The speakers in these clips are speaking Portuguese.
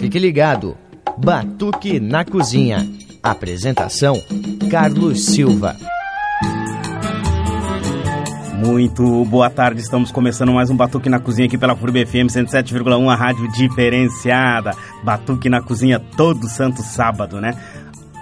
Fique ligado. Batuque na Cozinha. Apresentação: Carlos Silva. Muito boa tarde, estamos começando mais um Batuque na Cozinha aqui pela FURB FM 107,1, a rádio diferenciada. Batuque na Cozinha todo santo sábado, né?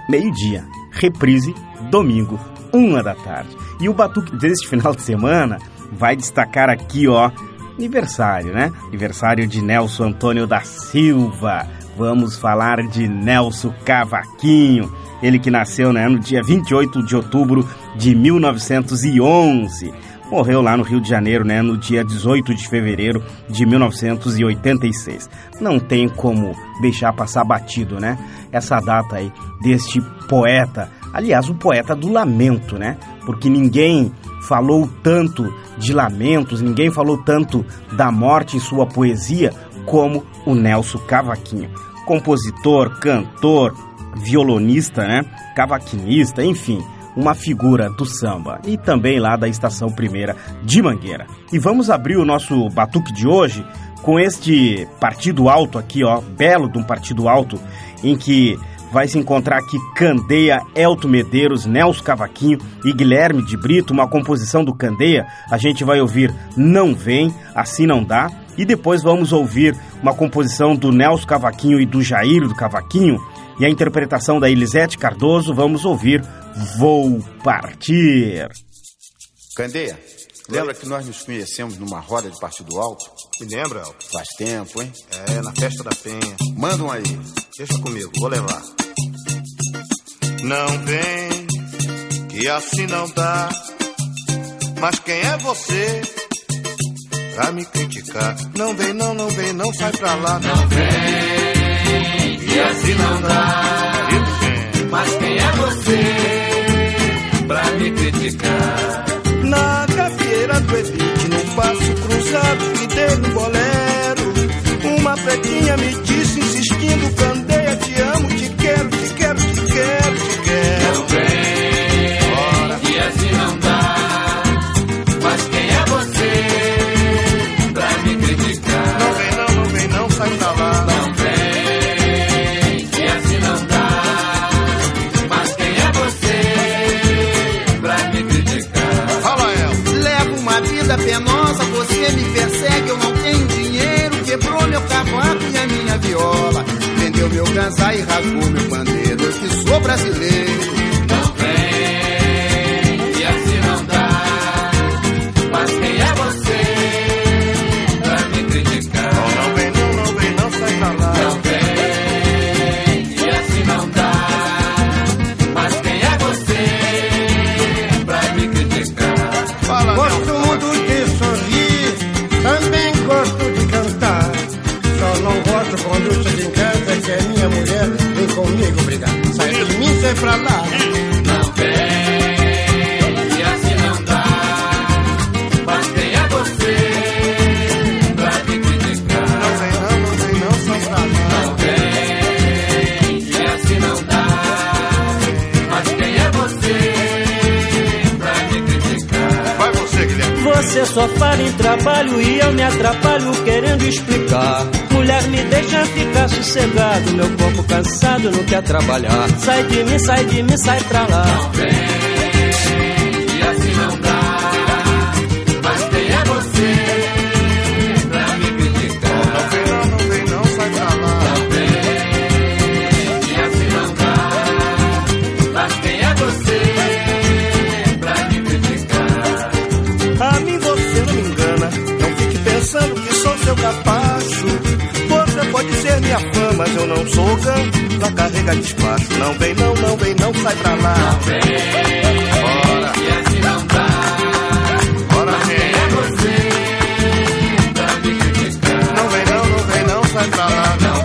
Meio-dia, reprise, domingo, uma da tarde. E o Batuque deste final de semana vai destacar aqui, ó, aniversário, né? Aniversário de Nelson Antônio da Silva. Vamos falar de Nelson Cavaquinho. Ele que nasceu né, no dia 28 de outubro de 1911. Morreu lá no Rio de Janeiro, né, no dia 18 de fevereiro de 1986. Não tem como deixar passar batido, né? Essa data aí deste poeta, aliás, o poeta do lamento, né? Porque ninguém falou tanto de lamentos, ninguém falou tanto da morte em sua poesia como o Nelson Cavaquinho. Compositor, cantor, violonista, né? Cavaquinista, enfim, uma figura do samba e também lá da Estação Primeira de Mangueira. E vamos abrir o nosso batuque de hoje com este partido alto aqui, ó, belo de um partido alto, em que vai se encontrar aqui Candeia, Elto Medeiros, Nelson Cavaquinho e Guilherme de Brito, uma composição do Candeia. A gente vai ouvir Não Vem, Assim Não Dá. E depois vamos ouvir uma composição do Nelson Cavaquinho e do Jair do Cavaquinho. E a interpretação da Elisete Cardoso, vamos ouvir Vou Partir. Candeia, lembra que nós nos conhecemos numa roda de Partido Alto? Me lembra, Elton? Faz tempo, hein? É, na festa da Penha. Manda um aí. Deixa comigo, vou levar. Não vem, que assim não dá. Mas quem é você pra me criticar? Não vem, não, não vem, não sai pra lá. Não vem, que assim não dá. Mas quem é você pra me criticar? Na do Evite, passo cruzado, me dei no bolero. Uma pretinha me disse, insistindo, candeia, te amo, Ganzá e rasgou meu pandeiro. Que sou brasileiro. Você só fala em trabalho e eu me atrapalho querendo explicar. Mulher, me deixa ficar sossegado. Meu corpo cansado não quer trabalhar. Sai de mim, sai de mim, sai pra lá. Não vem, mas eu não sou ganho pra carregar despacho. Não vem, não, não vem, não, sai pra lá. Não vem, Bora, e assim não dá. bora, gente. é você pra me criticar? Não vem, não, não vem, não, sai pra lá. Não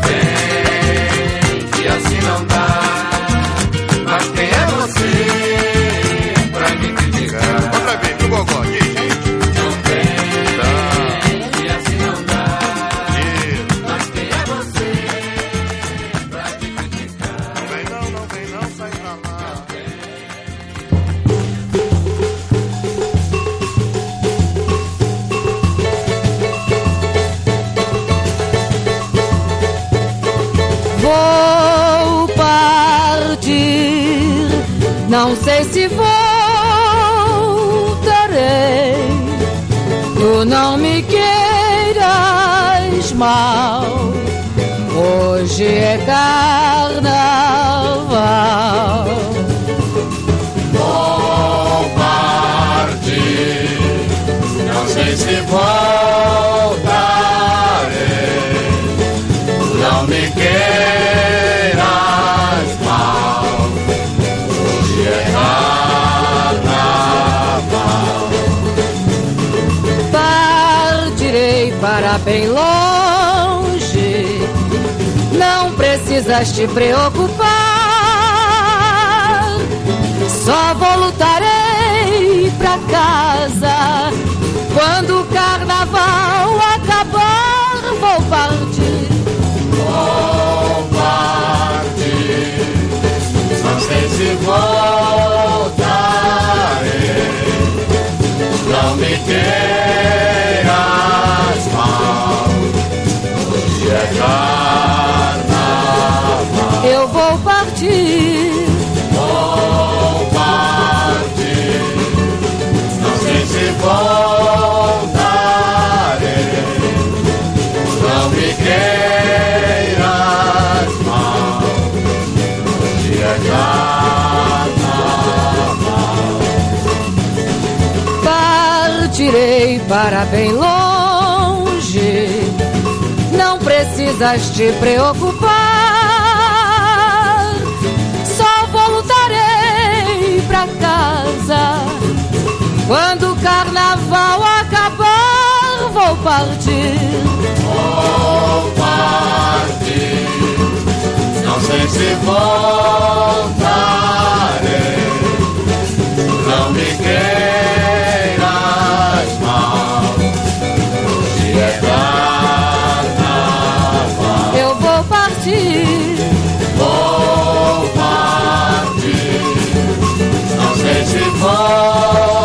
bem longe, não precisas te preocupar. Só voltarei pra casa quando o carnaval acabar. Vou partir. Vou partir, não sei se voltarei. Não me queiras é carnaval. Eu vou partir. Vou partir, não sei se voltarei. Não me queiras mal, hoje é carnaval. Partirei para bem longe, precisas te preocupar. Só voltarei pra casa quando o carnaval acabar. Vou partir. Vou partir, não sei se voltarei. Não me queiras partir. Vou partir, não sei se voltarei.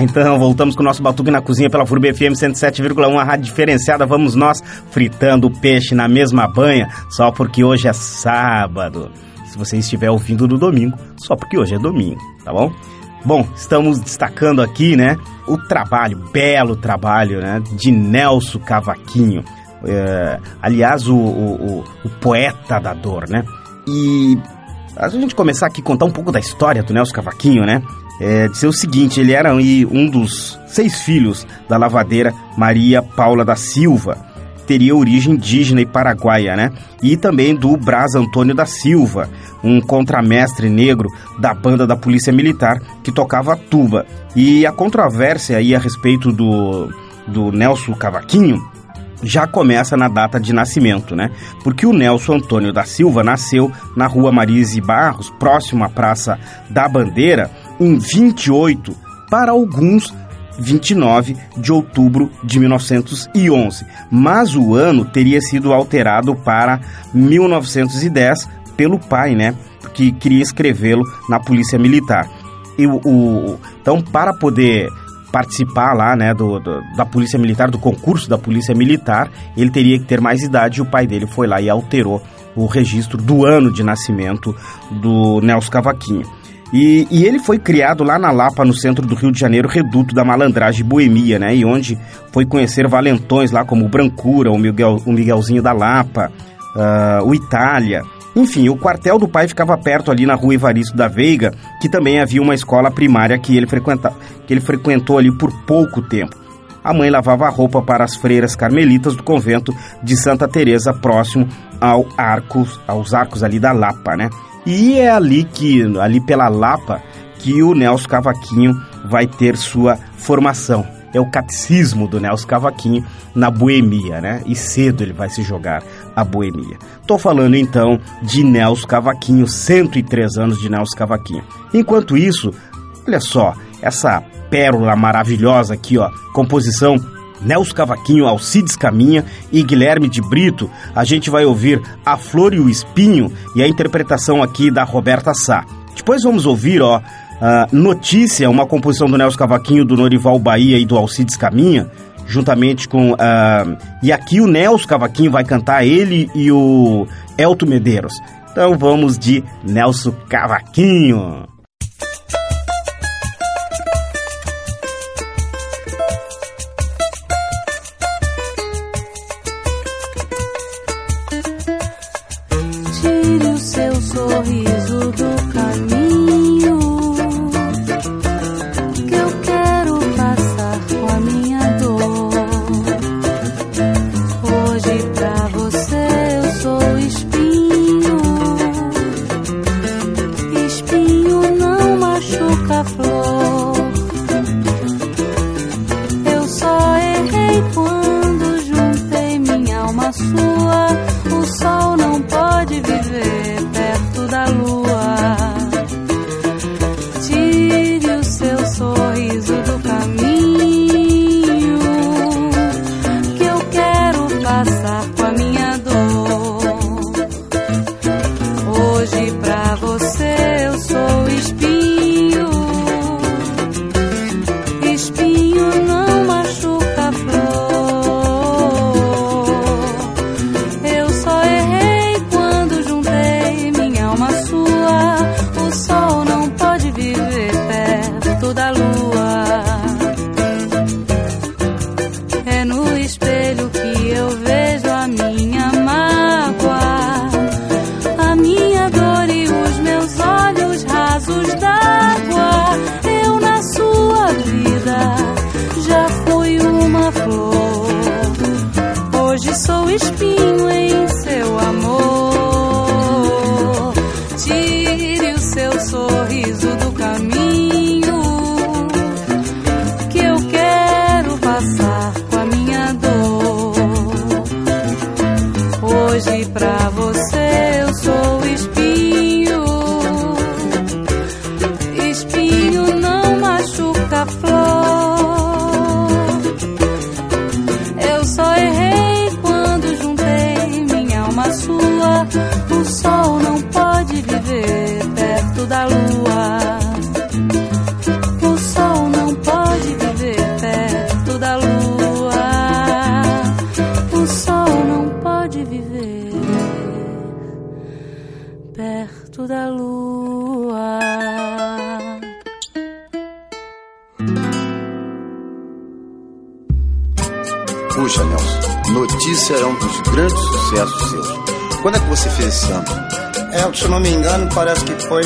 Então, voltamos com o nosso Batuque na Cozinha pela FURB FM 107,1, a rádio diferenciada. Vamos nós fritando peixe na mesma banha, só porque hoje é sábado. Se você estiver ouvindo no domingo, só porque hoje é domingo, tá bom? Bom, estamos destacando aqui, né, o trabalho, belo trabalho, né, de Nelson Cavaquinho. É, aliás, o, o, o, poeta da dor, né? E a gente começar aqui a contar um pouco da história do Nelson Cavaquinho, né? É, dizer o seguinte, ele era um dos seis filhos da lavadeira Maria Paula da Silva, teria origem indígena e paraguaia, né? E também do Braz Antônio da Silva, um contramestre negro da banda da Polícia Militar que tocava tuba. E a controvérsia aí a respeito do, do Nelson Cavaquinho já começa na data de nascimento, né? Porque o Nelson Antônio da Silva nasceu na rua Marise Barros, próximo à Praça da Bandeira, em 28, para alguns 29 de outubro de 1911, mas o ano teria sido alterado para 1910 pelo pai, né? Que queria escrevê-lo na Polícia Militar. E o, o, então, para poder participar lá, né, do, do, da Polícia Militar, do concurso da Polícia Militar, ele teria que ter mais idade e o pai dele foi lá e alterou o registro do ano de nascimento do Nelson Cavaquinho. E, e, ele foi criado lá na Lapa, no centro do Rio de Janeiro, reduto da malandragem boemia, né? E onde foi conhecer valentões lá como o Brancura, o, Miguel, o Miguelzinho da Lapa, uh, o Itália. Enfim, o quartel do pai ficava perto ali na rua Evaristo da Veiga, que também havia uma escola primária que ele, frequenta, que ele frequentou ali por pouco tempo. A mãe lavava roupa para as freiras carmelitas do convento de Santa Teresa, próximo ao arcos, aos arcos ali da Lapa, né? E é ali que, ali pela Lapa, que o Nelson Cavaquinho vai ter sua formação. É o catecismo do Nelson Cavaquinho na boemia, né? E cedo ele vai se jogar a boemia. Tô falando então de Nelson Cavaquinho, 103 anos de Nelson Cavaquinho. Enquanto isso, olha só, essa pérola maravilhosa aqui, ó, composição Nelson Cavaquinho, Alcides Caminha e Guilherme de Brito, a gente vai ouvir A Flor e o Espinho e a interpretação aqui da Roberta Sá. Depois vamos ouvir, ó, Notícia, uma composição do Nelson Cavaquinho, do Norival Bahia e do Alcides Caminha, juntamente com... e aqui o Nelson Cavaquinho vai cantar, ele e o Elton Medeiros. Então vamos de Nelson Cavaquinho. Perto da lua. Puxa, Nelson, Notícia é um dos grandes sucessos seus. Quando é que você fez esse samba? É, se não me engano, parece que foi,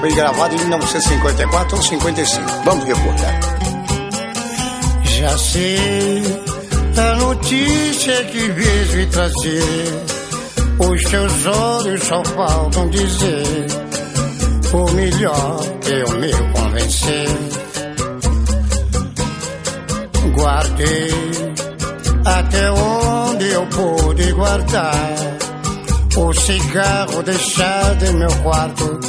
foi gravado em 1954 ou 55. Vamos recordar. Já sei da notícia que vejo e trazer. Os teus olhos só faltam dizer o melhor que eu me convencer. Guardei até onde eu pude guardar. O cigarro deixado em meu quarto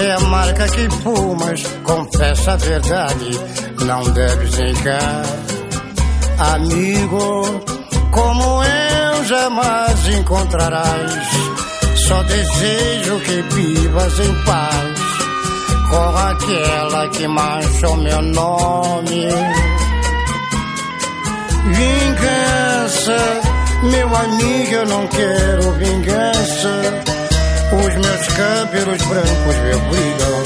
é a marca que fumas. Confessa a verdade, não deves negar. Amigo, como jamais encontrarás. Só desejo que vivas em paz com aquela que manchou meu nome. Vingança, meu amigo, eu não quero vingança. Os meus cabelos brancos me obrigam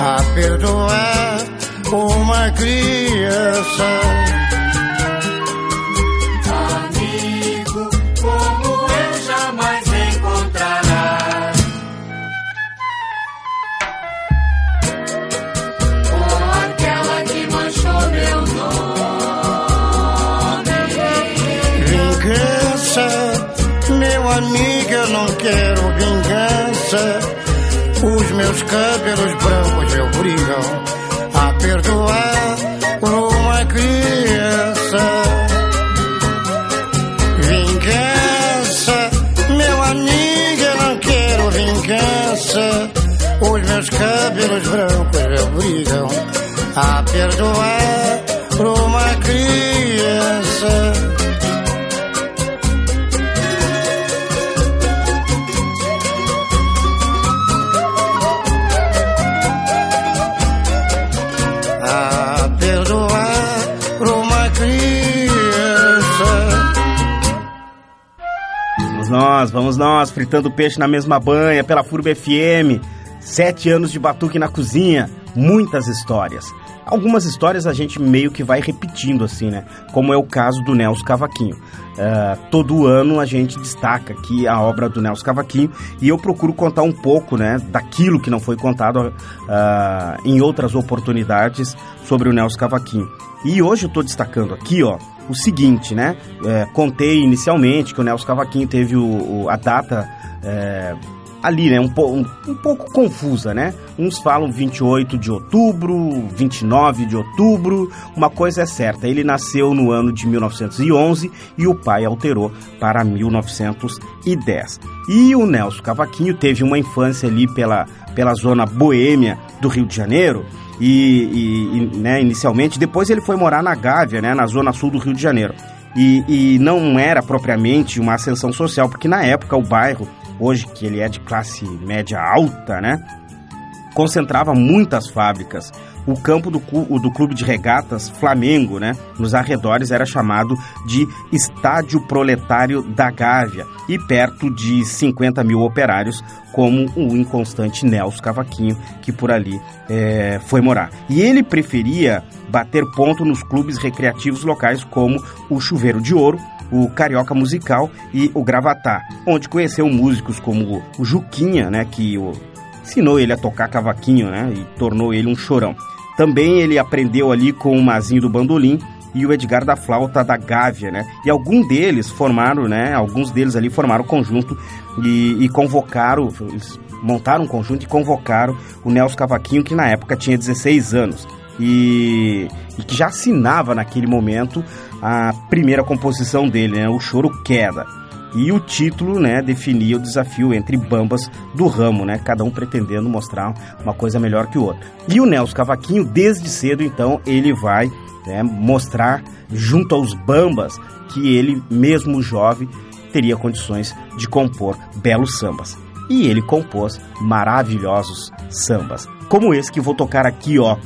a perdoar uma criança. Os meus cabelos brancos me obrigam a perdoar uma criança. Vingança, meu amigo, eu não quero vingança. Os meus cabelos brancos me obrigam a perdoar. Vamos nós, fritando peixe na mesma banha, pela Furba FM. Sete anos de batuque na cozinha, muitas histórias. Algumas histórias a gente meio que vai repetindo assim, né? Como é o caso do Nelson Cavaquinho. Uh, todo ano a gente destaca aqui a obra do Nelson Cavaquinho e eu procuro contar um pouco, né, daquilo que não foi contado uh, em outras oportunidades sobre o Nelson Cavaquinho. E hoje eu estou destacando aqui, ó, o seguinte, né? É, contei inicialmente que o Nelson Cavaquinho teve o, o, a data é, ali, né? Um, um, um, pouco confusa, né? Uns falam 28 de outubro, 29 de outubro. Uma coisa é certa, ele nasceu no ano de 1911 e o pai alterou para 1910. E o Nelson Cavaquinho teve uma infância ali pela, pela zona boêmia do Rio de Janeiro e, e, e né, inicialmente. Depois ele foi morar na Gávea, né, na zona sul do Rio de Janeiro. E, e, não era propriamente uma ascensão social, porque na época o bairro, hoje que ele é de classe média alta, né, concentrava muitas fábricas. O campo do, do clube de regatas Flamengo, né, nos arredores, era chamado de Estádio Proletário da Gávea e perto de 50 mil operários, como o inconstante Nelson Cavaquinho, que por ali é, foi morar. E ele preferia bater ponto nos clubes recreativos locais, como o Chuveiro de Ouro, o Carioca Musical e o Gravatá, onde conheceu músicos como o Juquinha, né, que o, ensinou ele a tocar cavaquinho, né, e tornou ele um chorão. Também ele aprendeu ali com o Mazinho do Bandolim e o Edgar da Flauta da Gávea, né? E algum deles formaram, né? Alguns deles ali formaram conjunto e, e convocaram, montaram um conjunto e convocaram o Nelson Cavaquinho, que na época tinha 16 anos. E, e que já assinava naquele momento a primeira composição dele, né? O Choro Queda. E o título, né, definia o desafio entre bambas do ramo, né, cada um pretendendo mostrar uma coisa melhor que o outro. E o Nelson Cavaquinho, desde cedo, então, ele vai né, mostrar junto aos bambas que ele, mesmo jovem, teria condições de compor belos sambas. E ele compôs maravilhosos sambas, como esse que vou tocar aqui, ó.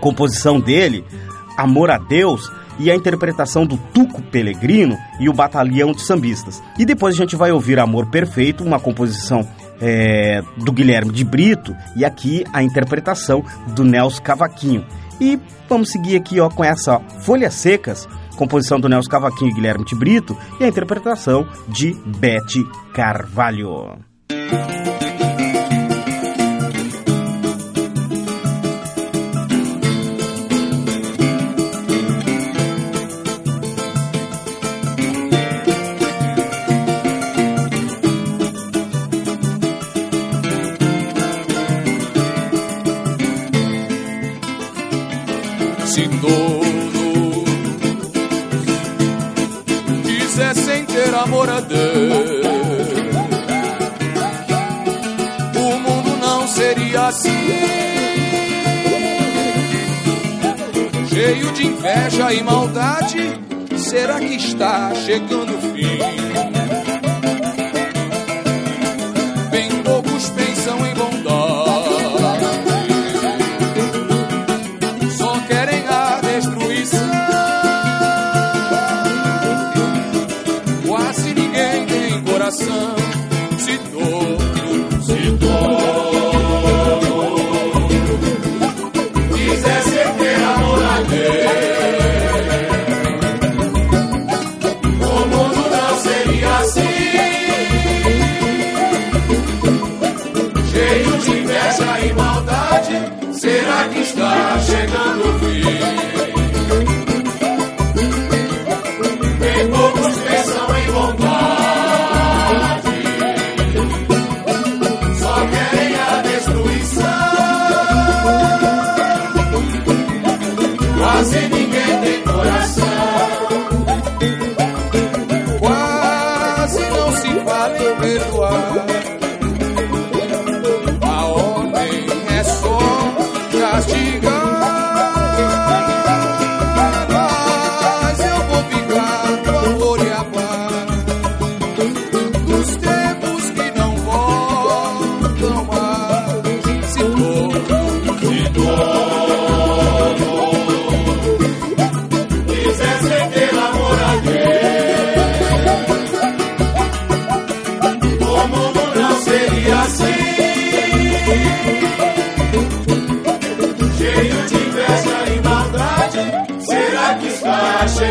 Composição dele, Amor a Deus, e a interpretação do Tuco Pelegrino e o Batalhão de Sambistas. E depois a gente vai ouvir Amor Perfeito, uma composição é, do Guilherme de Brito e aqui a interpretação do Nelson Cavaquinho. E vamos seguir aqui ó, com essa Folhas Secas, composição do Nelson Cavaquinho e Guilherme de Brito e a interpretação de Bete Carvalho. Se todos quisessem ter a Deus, o mundo não seria assim. Cheio de inveja e maldade, será que está chegando o fim?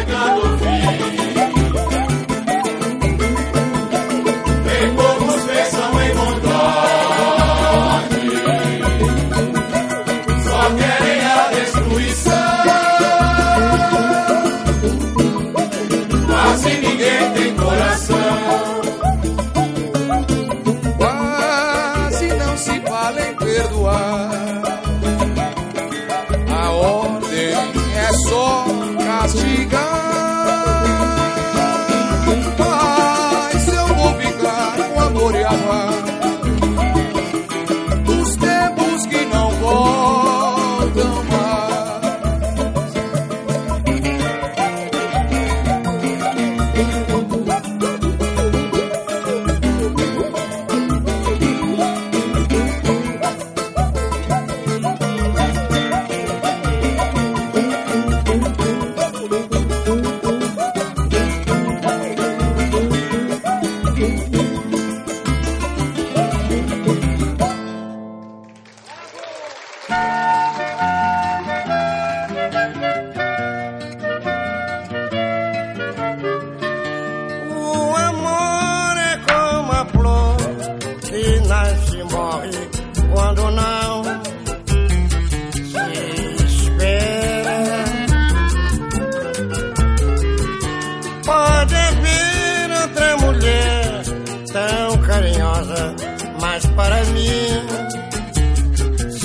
pecador.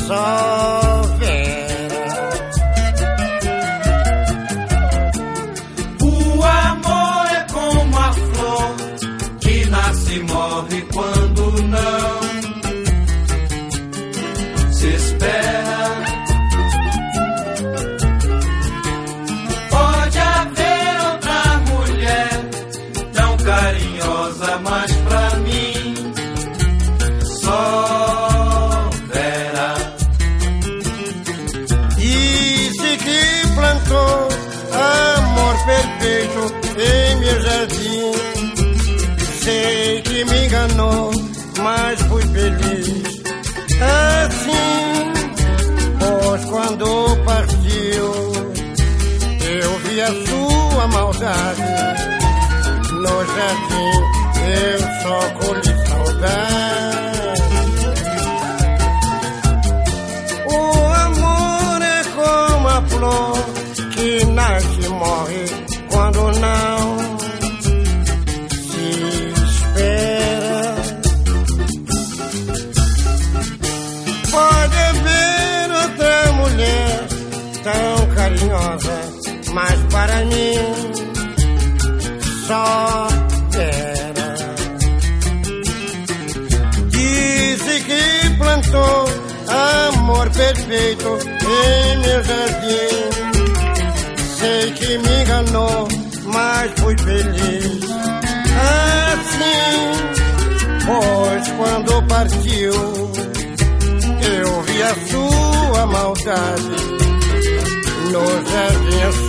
So. feito em meu jardim. Sei que me enganou, mas fui feliz. Assim, pois quando partiu, eu vi a sua maldade no jardim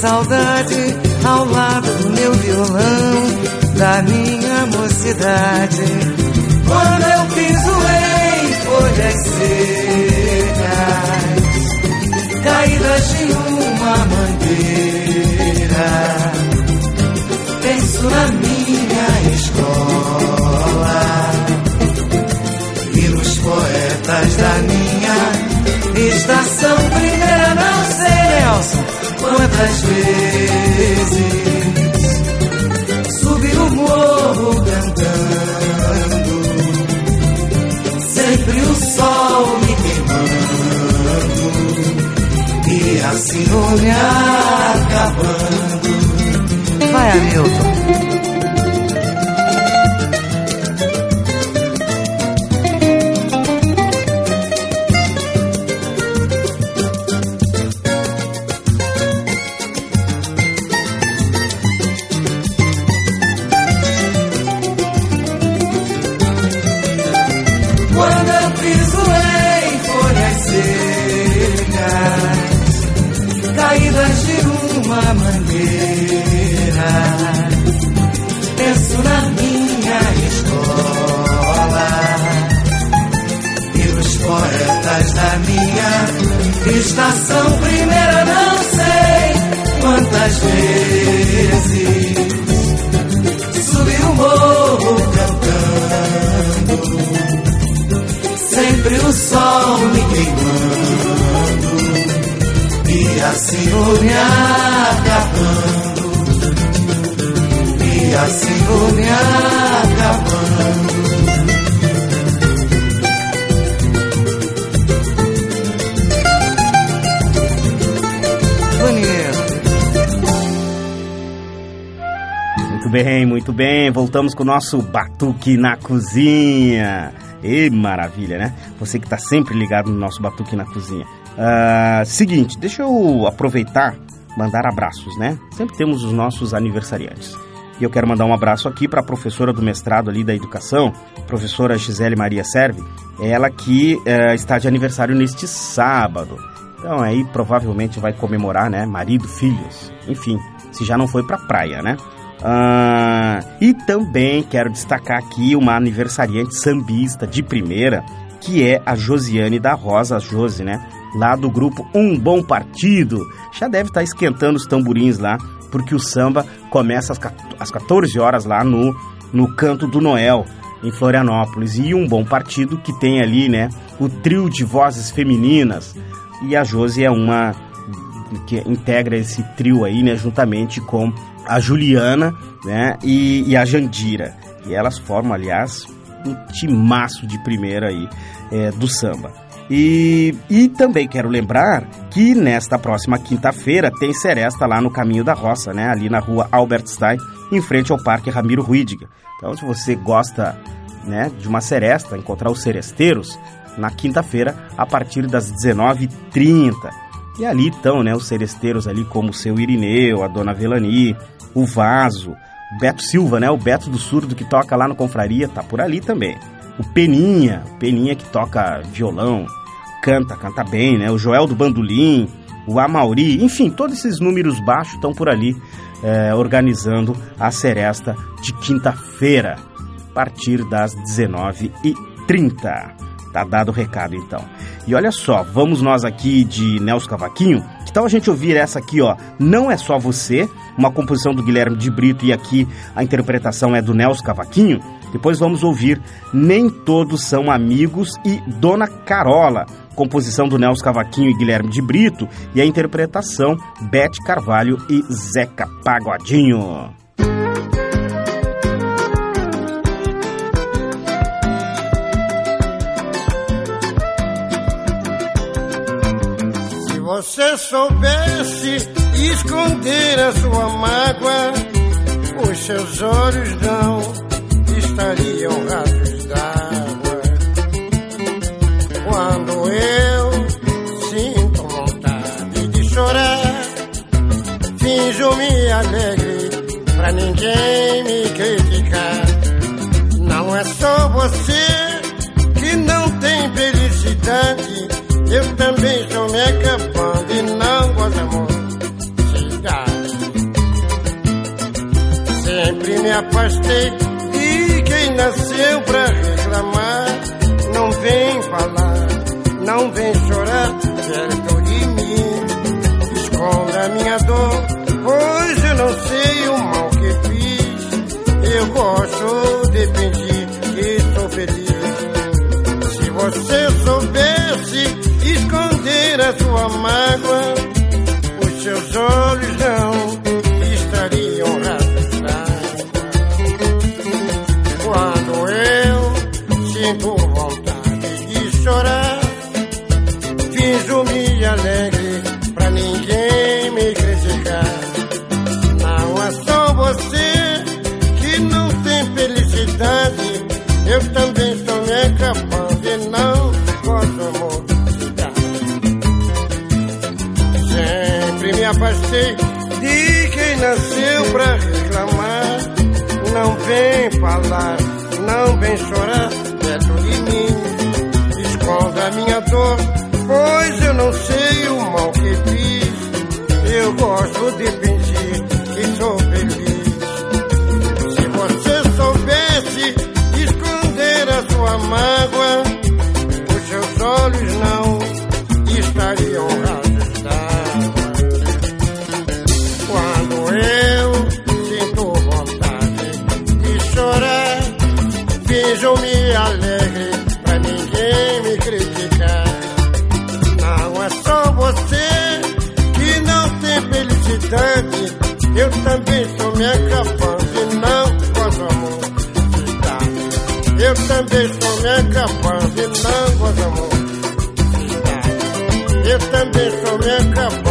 saudade ao lado do meu violão, da minha mocidade. Quando eu piso em folhas secas, caídas de uma mangueira, penso na minha escola e nos poetas da minha estação primeira. Não sei, Nelson, quantas vezes subi o morro cantando, sempre o sol me queimando e assim vou me acabando. Vai, Hamilton. Bem, muito bem. Voltamos com o nosso Batuque na Cozinha. E maravilha, né? Você que está sempre ligado no nosso Batuque na Cozinha. Ah, seguinte, deixa eu aproveitar, mandar abraços, né? Sempre temos os nossos aniversariantes. E eu quero mandar um abraço aqui para a professora do mestrado ali da educação, professora Gisele Maria Serve, ela que eh, está de aniversário neste sábado. Então aí provavelmente vai comemorar, né? Marido, filhos, enfim, se já não foi para praia, né? Ah, e também quero destacar aqui uma aniversariante sambista de primeira, que é a Josiane da Rosa, Josi, né? Lá do grupo Um Bom Partido. Já deve estar esquentando os tamborins lá, porque o samba começa às 14 às 14 horas lá no, no Canto do Noel, em Florianópolis. E Um Bom Partido que tem ali, né? O trio de vozes femininas. E a Josi é uma que integra esse trio aí, né? Juntamente com a Juliana né, e, e, a Jandira. E elas formam, aliás, um timaço de primeira aí é, do samba. E, e também quero lembrar que nesta próxima quinta-feira tem seresta lá no Caminho da Roça, né? Ali na rua Albert Stein, em frente ao Parque Ramiro Ruidiga. Então, se você gosta né, de uma seresta, encontrar os seresteiros, na quinta-feira, a partir das 19h30. E ali estão né, os seresteiros ali, como o seu Irineu, a dona Velani, o Vaso, o Beto Silva, né? O Beto do Surdo que toca lá no Confraria, tá por ali também. O Peninha, o Peninha que toca violão, canta, canta bem, né? O Joel do Bandolim, o Amauri, enfim, todos esses números baixos estão por ali é, organizando a seresta de quinta-feira, a partir das 19h30. Tá dado o recado então. E olha só, vamos nós aqui de Nelson Cavaquinho. Tal a gente ouvir essa aqui, ó? Não é só você, uma composição do Guilherme de Brito e aqui a interpretação é do Nelson Cavaquinho. Depois vamos ouvir Nem Todos São Amigos e Dona Carola, composição do Nelson Cavaquinho e Guilherme de Brito e a interpretação Bete Carvalho e Zeca Pagodinho. você soubesse esconder a sua mágoa, os seus olhos não estariam rasos d'água. Quando eu sinto vontade de chorar, finjo-me alegre pra ninguém me criticar. Não é só você que não tem felicidade eu também estou me acabando e não gosto amor. Cidade. Sempre me afastei de quem nasceu pra reclamar. Não vem falar, não vem chorar perto de mim. Esconda a minha dor, pois eu não sei o mal que fiz. Eu gosto de fingir que estou feliz. Se você sua mágoa, os seus olhos não estariam rasos Quando eu sinto vontade de chorar, finjo-me alegre Afastei de quem nasceu pra reclamar. Não vem falar, não vem chorar perto de mim. Esconda minha dor, pois eu não sei o mal que fiz. Eu gosto de fingir acabando e não gosto amor. Eu também estou me acabando e não gosto amor. Eu também estou me acabando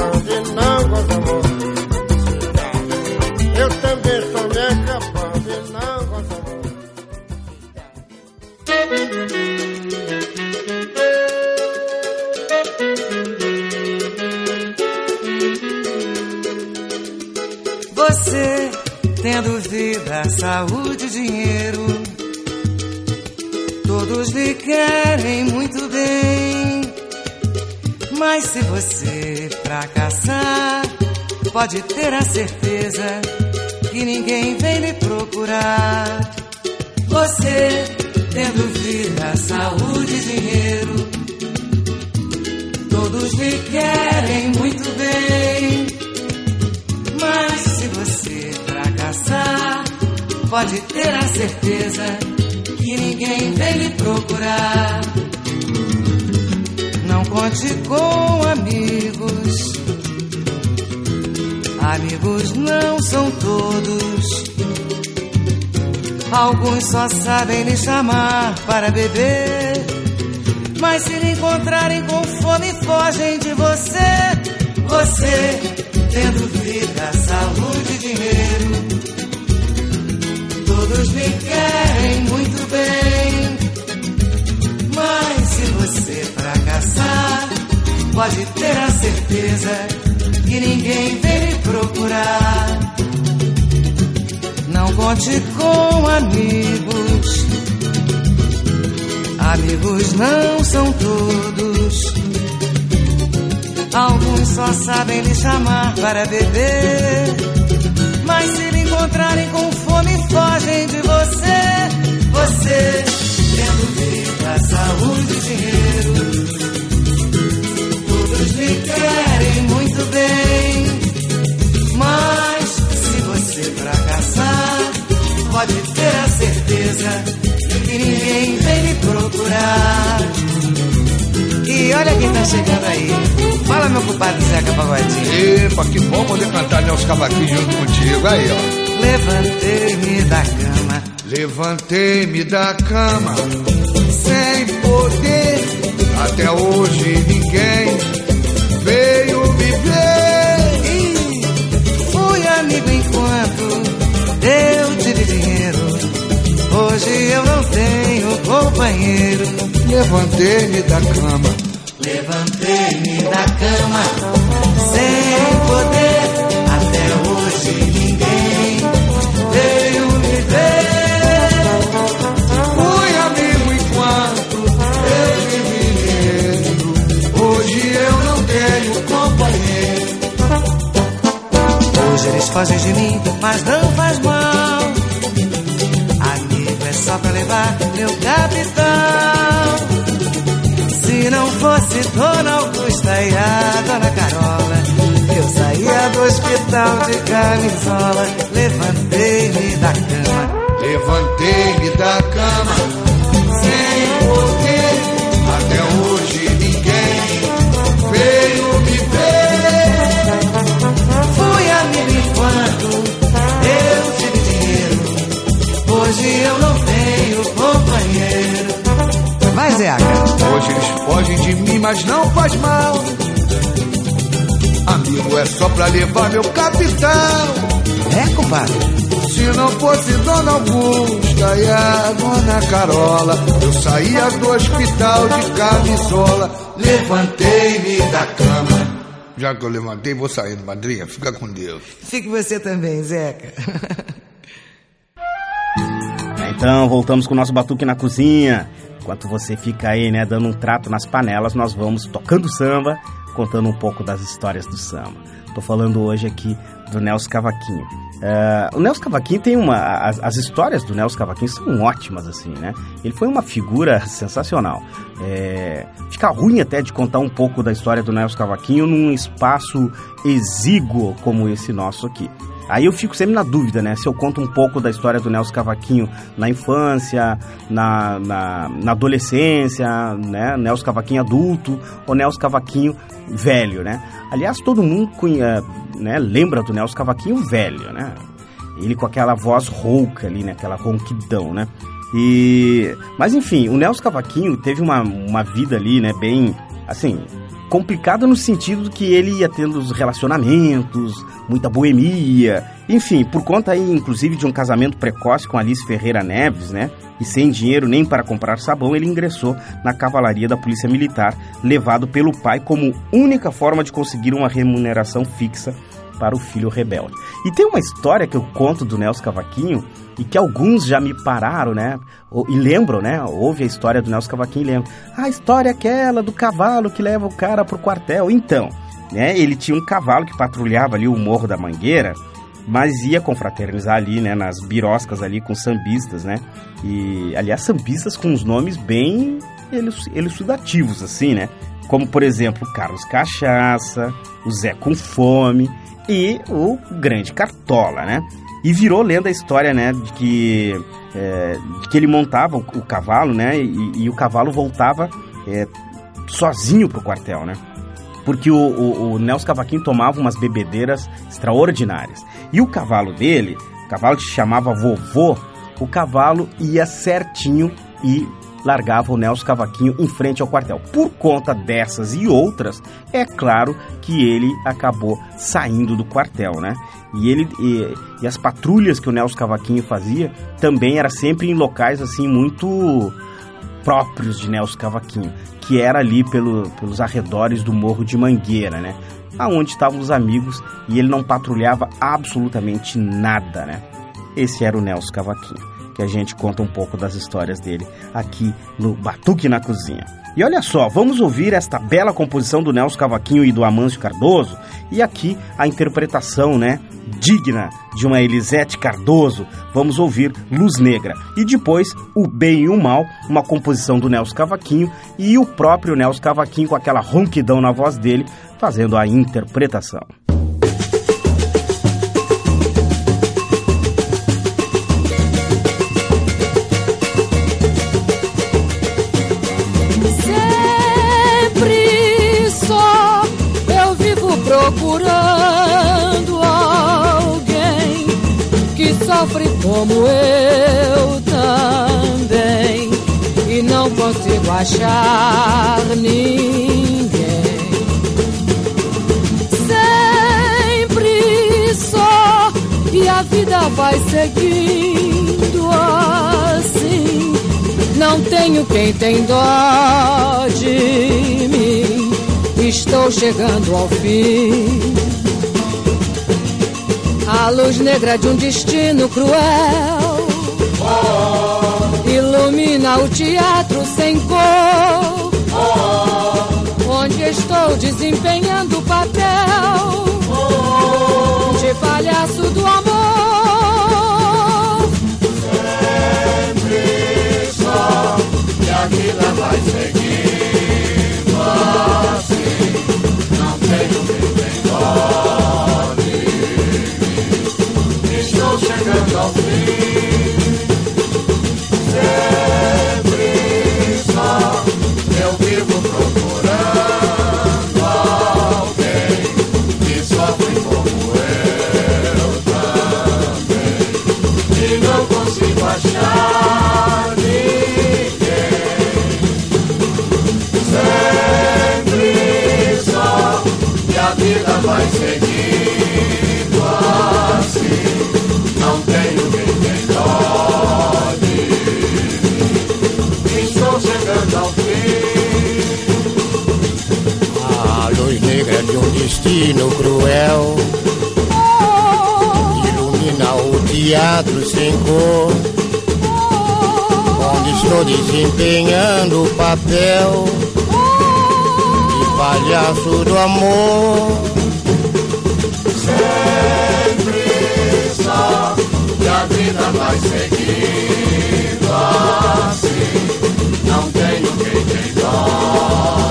vida, saúde, dinheiro, todos lhe querem muito bem. Mas se você fracassar, pode ter a certeza que ninguém vem lhe procurar. Você tendo vida, saúde, dinheiro, todos lhe querem muito bem. Mas se você pode ter a certeza que ninguém vem lhe procurar. Não conte com amigos. Amigos não são todos. Alguns só sabem lhe chamar para beber. Mas se lhe encontrarem com fome, fogem de você. Você, tendo vida, saúde e dinheiro, todos lhe querem muito bem. Mas se você fracassar, pode ter a certeza que ninguém vem lhe procurar. Não conte com amigos. Amigos não são todos. Alguns só sabem lhe chamar para beber. Mas se lhe encontrarem com fogem de você. Você, tendo vida, saúde e dinheiro. Todos lhe querem muito bem. Mas se você fracassar, pode ter a certeza que ninguém vem lhe procurar. E olha quem tá chegando aí. Fala, meu culpado Zeca Pagodinho. Epa, que bom poder cantar Nelson Cavaquinho junto contigo. Aí, ó. Levantei-me da cama. Levantei-me da cama sem poder. Até hoje ninguém veio me ver. E fui amigo enquanto eu tive dinheiro. Hoje eu não tenho companheiro. Levantei-me da cama. Levantei-me da cama sem poder. fazer de mim, mas não faz mal. Amigo é só pra levar meu capitão. Se não fosse Dona Augusta e a Dona Carola, eu saía do hospital de camisola. Levantei-me da cama, levantei-me da cama, sem poder. Hoje eu não tenho companheiro. Vai, Zeca. Hoje eles fogem de mim, mas não faz mal. Amigo é só pra levar meu capital. É, compadre? Se não fosse Dona Augusta e a Dona Carola, eu saía do hospital de camisola. Levantei-me da cama. Já que eu levantei, vou saindo, madrinha. Fica com Deus. Fique você também, Zeca. Então, voltamos com o nosso batuque na cozinha. Enquanto você fica aí, né, dando um trato nas panelas, nós vamos tocando samba, contando um pouco das histórias do samba. Tô falando hoje aqui do Nelson Cavaquinho. Uh, o Nelson Cavaquinho tem uma. As, as, histórias do Nelson Cavaquinho são ótimas, assim, né? Ele foi uma figura sensacional. É, fica ruim até de contar um pouco da história do Nelson Cavaquinho num espaço exíguo como esse nosso aqui. Aí eu fico sempre na dúvida, né? Se eu conto um pouco da história do Nelson Cavaquinho na infância, na, na, na adolescência, né? Nelson Cavaquinho adulto ou Nelson Cavaquinho velho, né? Aliás, todo mundo conhece, né, lembra do Nelson Cavaquinho velho, né? Ele com aquela voz rouca ali, né? Aquela ronquidão, né? E... Mas enfim, o Nelson Cavaquinho teve uma, uma vida ali, né? Bem, assim, complicado no sentido que ele ia tendo os relacionamentos, muita boemia, enfim, por conta aí, inclusive, de um casamento precoce com Alice Ferreira Neves, né? E sem dinheiro nem para comprar sabão, ele ingressou na cavalaria da Polícia Militar, levado pelo pai como única forma de conseguir uma remuneração fixa para o filho rebelde. E tem uma história que eu conto do Nelson Cavaquinho e que alguns já me pararam, né? E lembram, né? Houve a história do Nelson Cavaquinho e lembram. A história é aquela do cavalo que leva o cara pro quartel. Então, né? Ele tinha um cavalo que patrulhava ali o Morro da Mangueira, mas ia confraternizar ali, né? Nas biroscas ali com sambistas, né? E, aliás, sambistas com os nomes bem elucidativos, assim, né? Como, por exemplo, Carlos Cachaça, o Zé com Fome e o Grande Cartola, né? E virou lenda a história, né, de que, é, de que ele montava o, o cavalo, né, e, e, o cavalo voltava é, sozinho pro quartel, né? Porque o, o, o Nelson Cavaquinho tomava umas bebedeiras extraordinárias. E o cavalo dele, o cavalo que se chamava Vovô, o cavalo ia certinho e largava o Nelson Cavaquinho em frente ao quartel. Por conta dessas e outras, é claro que ele acabou saindo do quartel, né? E ele e, e as patrulhas que o Nelson Cavaquinho fazia também era sempre em locais assim muito próprios de Nelson Cavaquinho, que era ali pelo, pelos arredores do Morro de Mangueira, né? Aonde estavam os amigos e ele não patrulhava absolutamente nada, né? Esse era o Nelson Cavaquinho que a gente conta um pouco das histórias dele aqui no Batuque na Cozinha. E olha só, vamos ouvir esta bela composição do Nelson Cavaquinho e do Amâncio Cardoso e aqui a interpretação, né, digna de uma Elisete Cardoso. Vamos ouvir Luz Negra e depois O Bem e o Mal, uma composição do Nelson Cavaquinho e o próprio Nelson Cavaquinho com aquela ronquidão na voz dele fazendo a interpretação. Como eu também e não consigo achar ninguém. Sempre só e a vida vai seguindo assim. Não tenho quem tem dó de mim estou chegando ao fim. A luz negra de um destino cruel ilumina o teatro sem cor, onde estou desempenhando o papel de palhaço do amor. Salve. Destino cruel ilumina o teatro sem cor, onde estou desempenhando o papel de palhaço do amor. Sempre só que a vida vai seguindo assim. Não tenho quem tem dó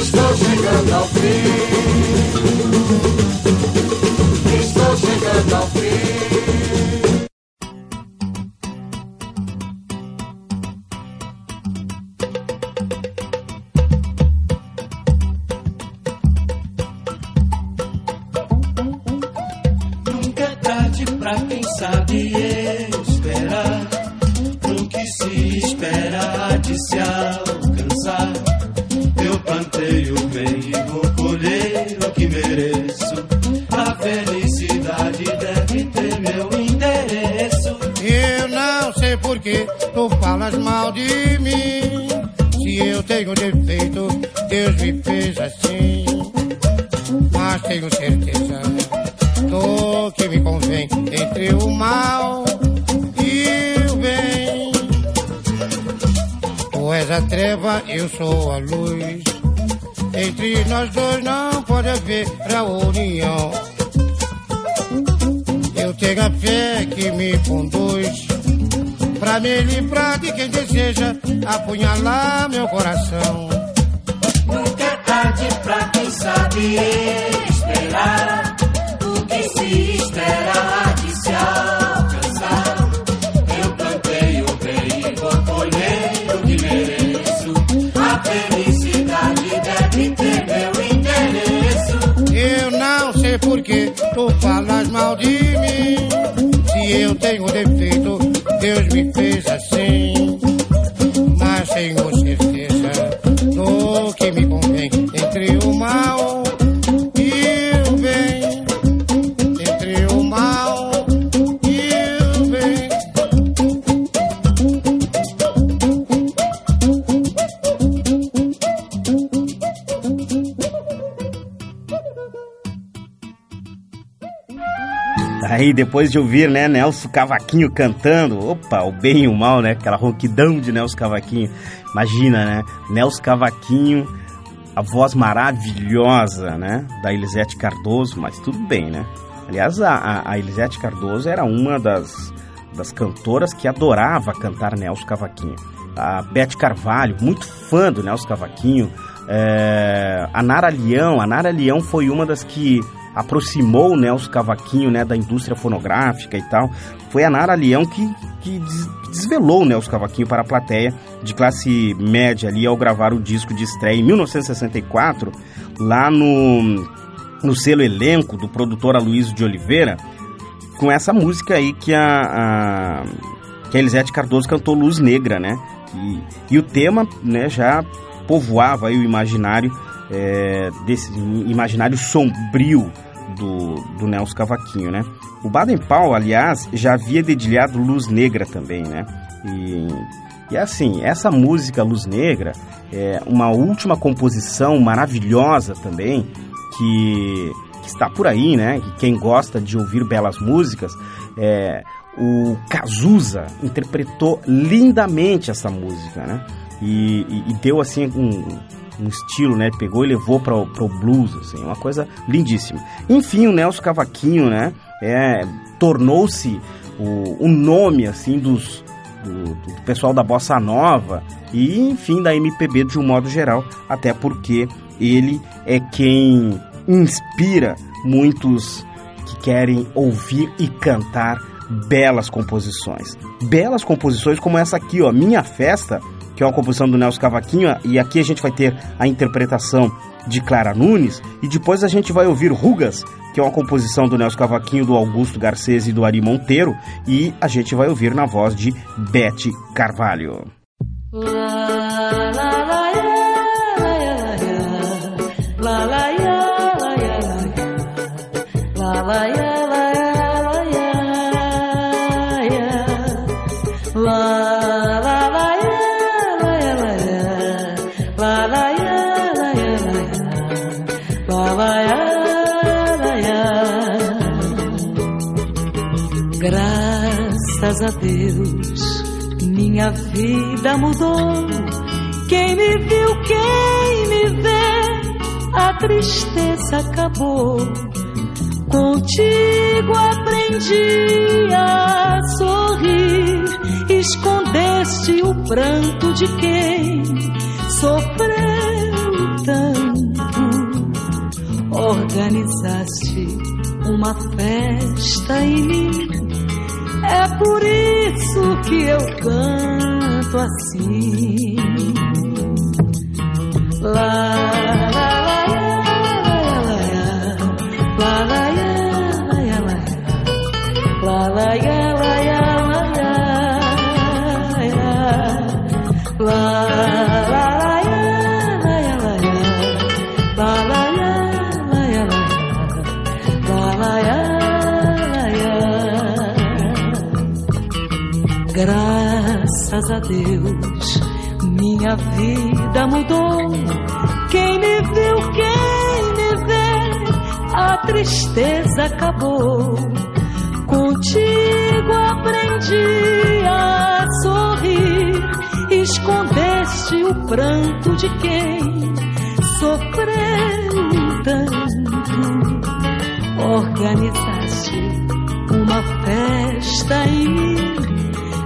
Estou chegando ao fim. Estou chegando ao fim. Livrar de quem deseja apunhalar meu coração. Aí depois de ouvir, né, Nelson Cavaquinho cantando, opa, o bem e o mal, né, aquela ronquidão de Nelson Cavaquinho. Imagina, né, Nelson Cavaquinho, a voz maravilhosa, né, da Elisete Cardoso, mas tudo bem, né. Aliás, a, a, a Elisete Cardoso era uma das, das cantoras que adorava cantar Nelson Cavaquinho. A Beth Carvalho, muito fã do Nelson Cavaquinho. É, a Nara Leão, a Nara Leão foi uma das que aproximou o Nelson Cavaquinho né, da indústria fonográfica e tal. Foi a Nara Leão que, que des- desvelou o Nelson Cavaquinho para a plateia de classe média ali ao gravar o disco de estreia em 1964, lá no, no selo elenco do produtor Aloysio de Oliveira, com essa música aí que a, a, que a Elisete Cardoso cantou Luz Negra, né? E, e o tema né, já povoava o imaginário é, desse imaginário sombrio do, do Nelson Cavaquinho, né? O Baden Powell, aliás, já havia dedilhado Luz Negra também, né? E, e assim, essa música Luz Negra é uma última composição maravilhosa também, que, que está por aí, né? Que quem gosta de ouvir belas músicas, é, o Cazuza interpretou lindamente essa música, né? E, e- e deu assim um, um estilo, né? Pegou e levou para o blues, assim, uma coisa lindíssima. Enfim, o Nelson Cavaquinho, né? É, tornou-se o, o nome assim dos do, do pessoal da bossa nova e enfim da MPB de um modo geral, até porque ele é quem inspira muitos que querem ouvir e cantar belas composições. Belas composições como essa aqui, ó, Minha Festa, que é uma composição do Nelson Cavaquinho, e aqui a gente vai ter a interpretação de Clara Nunes, e depois a gente vai ouvir Rugas, que é uma composição do Nelson Cavaquinho, do Augusto Garcês e do Ari Monteiro, e a gente vai ouvir na voz de Bete Carvalho. Minha vida mudou. Quem me viu, quem me vê, a tristeza acabou. Contigo aprendi a sorrir, escondeste o pranto de quem sofreu tanto. Organizaste uma festa em mim, é por isso que eu canto assim. Lá, lá, Graças a Deus, minha vida mudou. Quem me viu, quem me vê, a tristeza acabou. Contigo aprendi a sorrir, escondeste o pranto de quem sofreu tanto. Organizaste uma festa mim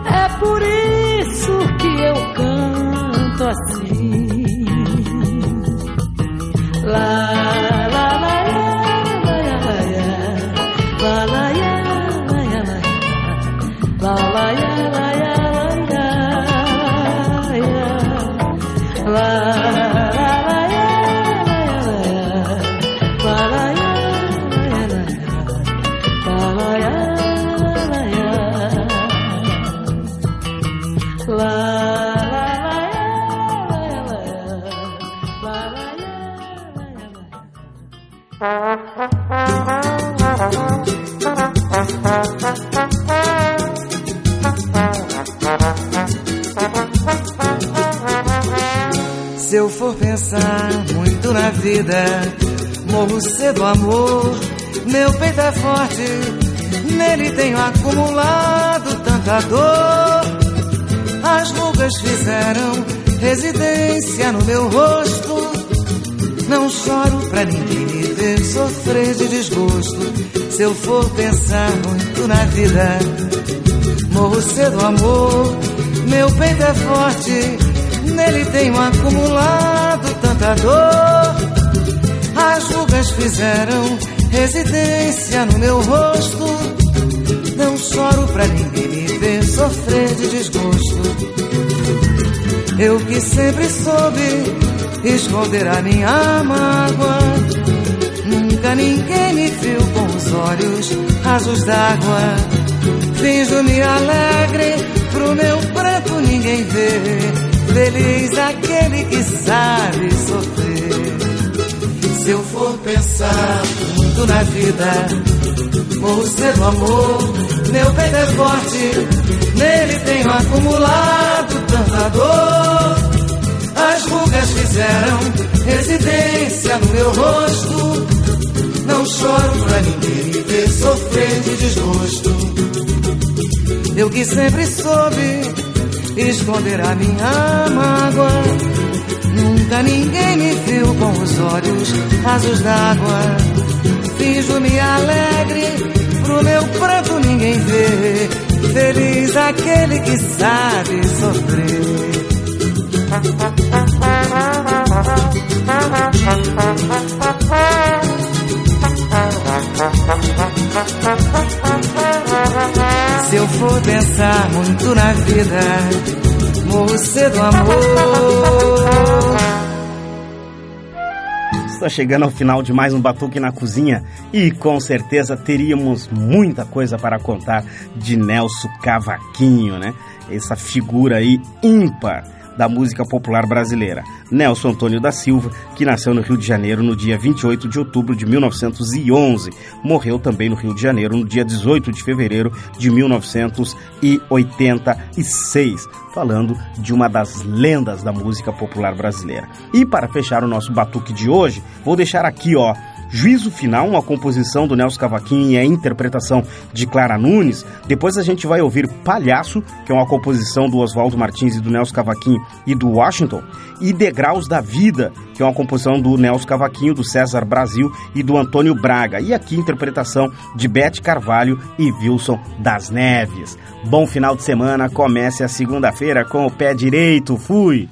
é por isso isso que eu canto assim. Lá for pensar muito na vida, morro cedo, amor. Meu peito é forte, nele tenho acumulado tanta dor. As rugas fizeram residência no meu rosto. Não choro pra ninguém me ver sofrer de desgosto. Se eu for pensar muito na vida, morro cedo, amor. Meu peito é forte, nele tenho acumulado tanta dor. As rugas fizeram residência no meu rosto. Não choro pra ninguém me ver sofrer de desgosto. Eu que sempre soube esconder a minha mágoa. Nunca ninguém me viu com os olhos rasos d'água. Finjo-me alegre, pro meu pranto ninguém vê. Feliz aquele que sabe sofrer. Se eu for pensar muito na vida, morro cedo, amor. Meu peito é forte, nele tenho acumulado tanta dor. As rugas fizeram residência no meu rosto. Não choro pra ninguém me ver sofrer de desgosto. Eu que sempre soube esconder a minha mágoa. Nunca ninguém me viu com os olhos rasos d'água. Finjo-me alegre, pro meu pranto ninguém vê. Feliz aquele que sabe sofrer. Se eu for pensar muito na vida, morro cedo, amor. Está chegando ao final de mais um Batuque na Cozinha e com certeza teríamos muita coisa para contar de Nelson Cavaquinho, né? Essa figura aí ímpar da música popular brasileira. Nelson Antônio da Silva, que nasceu no Rio de Janeiro no dia 28 de outubro de 1911, morreu também no Rio de Janeiro no dia 18 de fevereiro de 1986, falando de uma das lendas da música popular brasileira. E para fechar o nosso batuque de hoje, vou deixar aqui, ó, Juízo Final, uma composição do Nelson Cavaquinho e a interpretação de Clara Nunes. Depois a gente vai ouvir Palhaço, que é uma composição do Oswaldo Martins e do Nelson Cavaquinho e do Washington. E Degraus da Vida, que é uma composição do Nelson Cavaquinho, do César Brasil e do Antônio Braga. E aqui interpretação de Bete Carvalho e Wilson das Neves. Bom final de semana, comece a segunda-feira com o pé direito. Fui!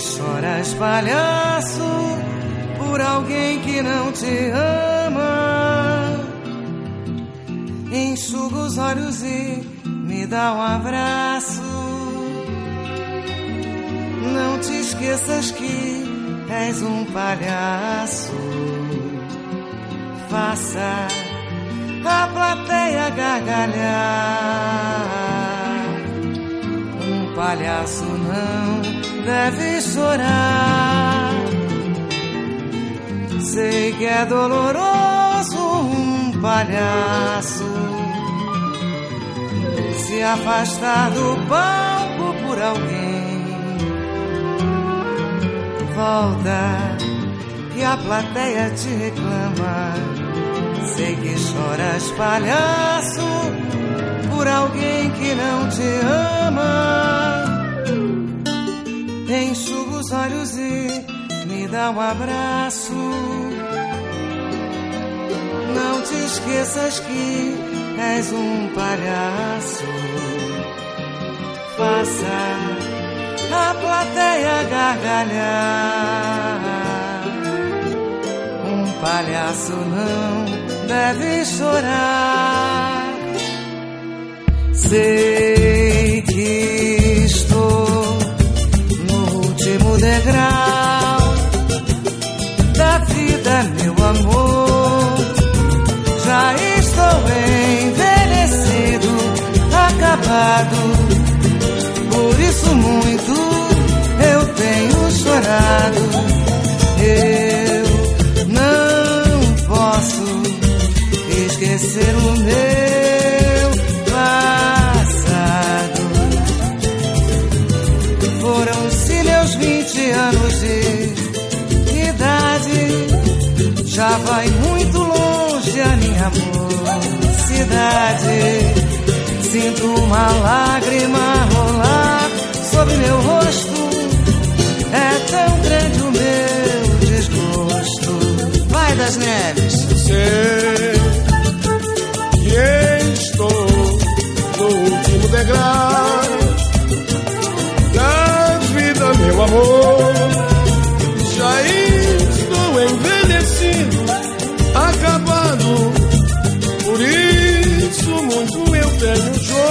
Choras, palhaço, por alguém que não te ama. Enxuga os olhos e me dá um abraço. Não te esqueças que és um palhaço. Faça a plateia gargalhar. Um palhaço não deve chorar. Sei que é doloroso um palhaço se afastar do palco por alguém. Volta que a plateia te reclama. Sei que choras, palhaço, por alguém que não te ama. Enxuga os olhos e me dá um abraço. Não te esqueças que és um palhaço. Faça a plateia gargalhar. palhaço não deve chorar. Sei que estou no último degrau da vida, meu amor. Já estou envelhecido, acabado. Por isso muito eu tenho chorado. Esquecer o meu passado. Foram-se meus 20 anos de idade. Já vai muito longe a minha mocidade. Sinto uma lágrima rolar sobre meu rosto. É tão grande o meu desgosto. Vai das neves. Sei degrau da vida, meu amor. Já estou envelhecido, acabado. Por isso, muito eu tenho chorado.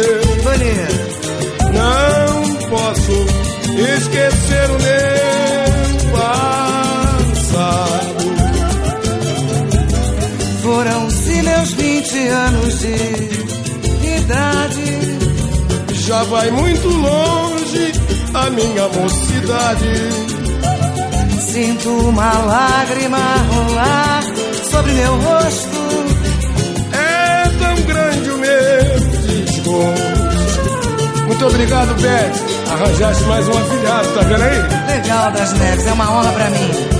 Eu não posso esquecer o meu 15 anos de idade. Já vai muito longe a minha mocidade. Sinto uma lágrima rolar sobre meu rosto. É tão grande o meu desgosto. Muito obrigado, Beth. Arranjaste mais uma filhada, tá vendo aí? Legal das neves, é uma honra pra mim.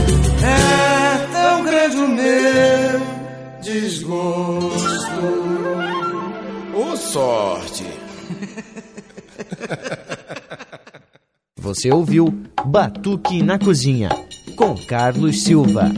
Você ouviu Batuque na Cozinha, com Carlos Silva.